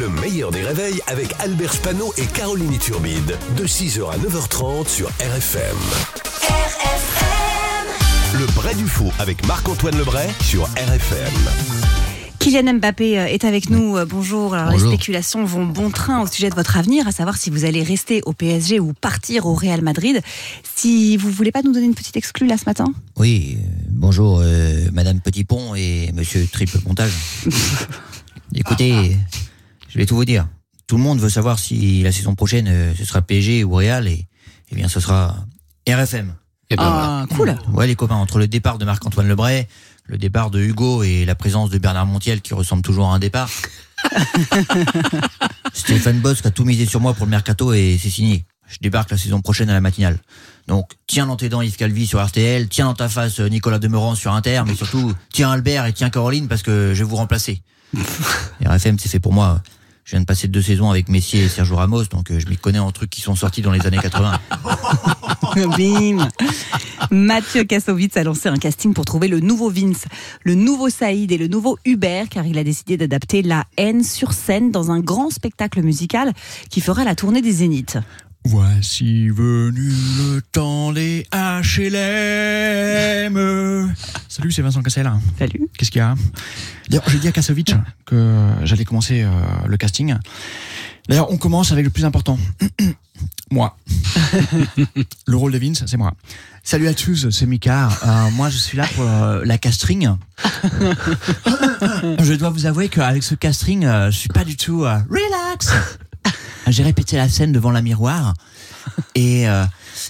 Le meilleur des réveils avec Albert Spano et Caroline Turbide. De 6h à 9h30 sur RFM. RFM. Le Bray du Faux avec Marc-Antoine Lebray sur RFM. Kylian Mbappé euh, est avec nous. Euh, bonjour. Alors, les spéculations vont bon train au sujet de votre avenir, à savoir si vous allez rester au PSG ou partir au Real Madrid. Si vous voulez pas nous donner une petite exclue là ce matin? Oui, euh, bonjour Madame Petit Pont et Monsieur Triple Montage. Écoutez, je vais tout vous dire. Tout le monde veut savoir si la saison prochaine ce sera PSG ou Real et eh bien ce sera RFM. Eh ben, ah, cool. Ouais les copains, entre le départ de Marc-Antoine Lebray, le départ de Hugo et la présence de Bernard Montiel qui ressemble toujours à un départ. Stéphane Boss qui a tout misé sur moi pour le mercato et c'est signé. Je débarque la saison prochaine à la matinale. Donc, tiens dans tes dents Yves Calvi sur RTL, tiens dans ta face Nicolas Demorand sur Inter, mais surtout, tiens Albert et tiens Caroline parce que je vais vous remplacer. RFM, c'est fait pour moi. Je viens de passer deux saisons avec Messier et Sergio Ramos, donc euh, je m'y connais en trucs qui sont sortis dans les années 80. Bim Mathieu Kassovitz a lancé un casting pour trouver le nouveau Vince, le nouveau Saïd et le nouveau Hubert, car il a décidé d'adapter La haine sur scène dans un grand spectacle musical qui fera la tournée des Zéniths. Voici venu le temps des HLM. Salut, c'est Vincent Cassel. Salut. Qu'est-ce qu'il y a? D'ailleurs, j'ai dit à Kassovitch que j'allais commencer euh, le casting. D'ailleurs, on commence avec le plus important. moi. le rôle de Vince, c'est moi. Salut à tous, c'est Mika. Euh, moi, je suis là pour euh, la castring. je dois vous avouer qu'avec ce casting, je suis pas du tout relax. J'ai répété la scène devant la miroir et euh,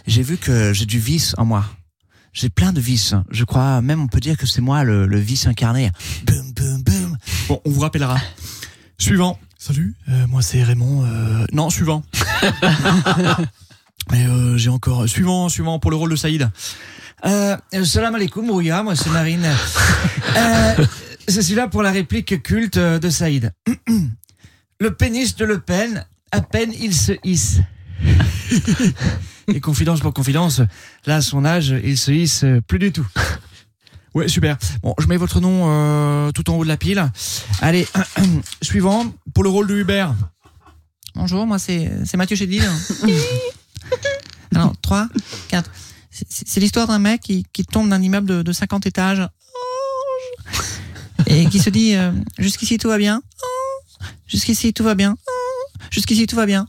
j'ai vu que j'ai du vice en moi. J'ai plein de vices. Je crois même on peut dire que c'est moi le, le vice incarné. Boum boum boum. Bon, on vous rappellera. Suivant. Salut, euh, moi c'est Raymond. Euh... Non, suivant. Mais euh, j'ai encore suivant, suivant pour le rôle de Saïd. Salam alaikum, Rouya, moi c'est Marine. C'est celui-là pour la réplique culte de Saïd. Le pénis de Le Pen à peine il se hisse. Et confidence pour confidence, là, à son âge, il se hisse plus du tout. Ouais, super. Bon, je mets votre nom euh, tout en haut de la pile. Allez, suivant, pour le rôle de Hubert. Bonjour, moi c'est Mathieu Chédville. Alors, 3, 4. C'est l'histoire d'un mec qui, tombe d'un immeuble de, de, 50 étages et qui se dit euh, jusqu'ici tout va bien. Jusqu'ici tout va bien. Jusqu'ici tout va bien.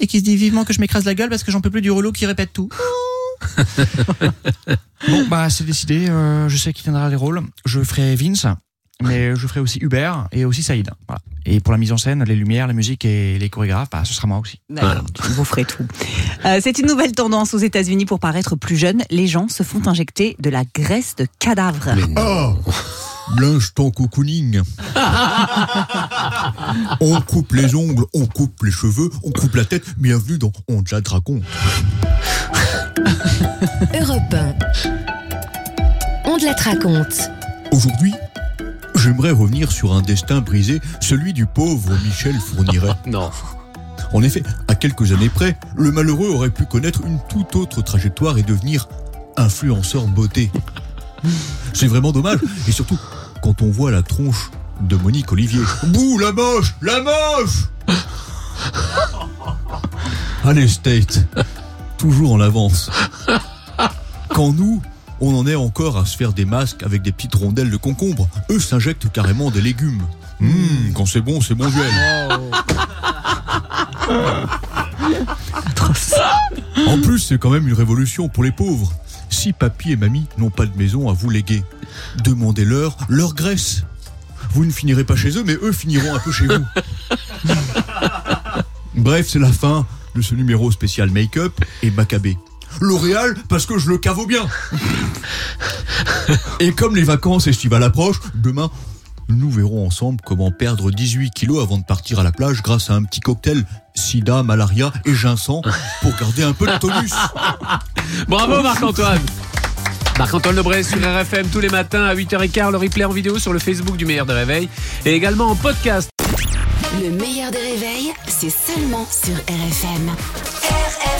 Et qui se dit vivement que je m'écrase la gueule parce que j'en peux plus du relou qui répète tout. bon, bah c'est décidé. Euh, je sais qui tiendra les rôles. Je ferai Vince, mais je ferai aussi Hubert et aussi Saïd. Et pour la mise en scène, les lumières, la musique et les chorégraphes, bah, ce sera moi aussi. vous ferez tout. Euh, c'est une nouvelle tendance aux États-Unis pour paraître plus jeune. Les gens se font injecter de la graisse de cadavre. Oh L'instant cocooning. on coupe les ongles, on coupe les cheveux, on coupe la tête. Bienvenue dans On déjà raconte. Europe 1. On te la raconte. Aujourd'hui, j'aimerais revenir sur un destin brisé, celui du pauvre Michel Fourniret. non. En effet, à quelques années près, le malheureux aurait pu connaître une toute autre trajectoire et devenir influenceur beauté. C'est vraiment dommage. Et surtout, quand on voit la tronche de Monique Olivier. Bouh, la moche La moche Allez, State. Toujours en avance. Quand nous, on en est encore à se faire des masques avec des petites rondelles de concombre. Eux s'injectent carrément des légumes. Hum, quand c'est bon, c'est bon duel. En plus, c'est quand même une révolution pour les pauvres si papy et mamie n'ont pas de maison à vous léguer, demandez-leur leur graisse. Vous ne finirez pas chez eux, mais eux finiront un peu chez vous. Bref, c'est la fin de ce numéro spécial make-up et Maccabée. L'Oréal, parce que je le cavo bien. Et comme les vacances estivales approchent, demain, nous verrons ensemble comment perdre 18 kilos avant de partir à la plage grâce à un petit cocktail sida, malaria et ginseng pour garder un peu de tonus. Bravo Marc-Antoine Marc-Antoine Lebray sur RFM tous les matins à 8h15, le replay en vidéo sur le Facebook du Meilleur des Réveils et également en podcast. Le Meilleur des Réveils, c'est seulement sur RFM. RFM.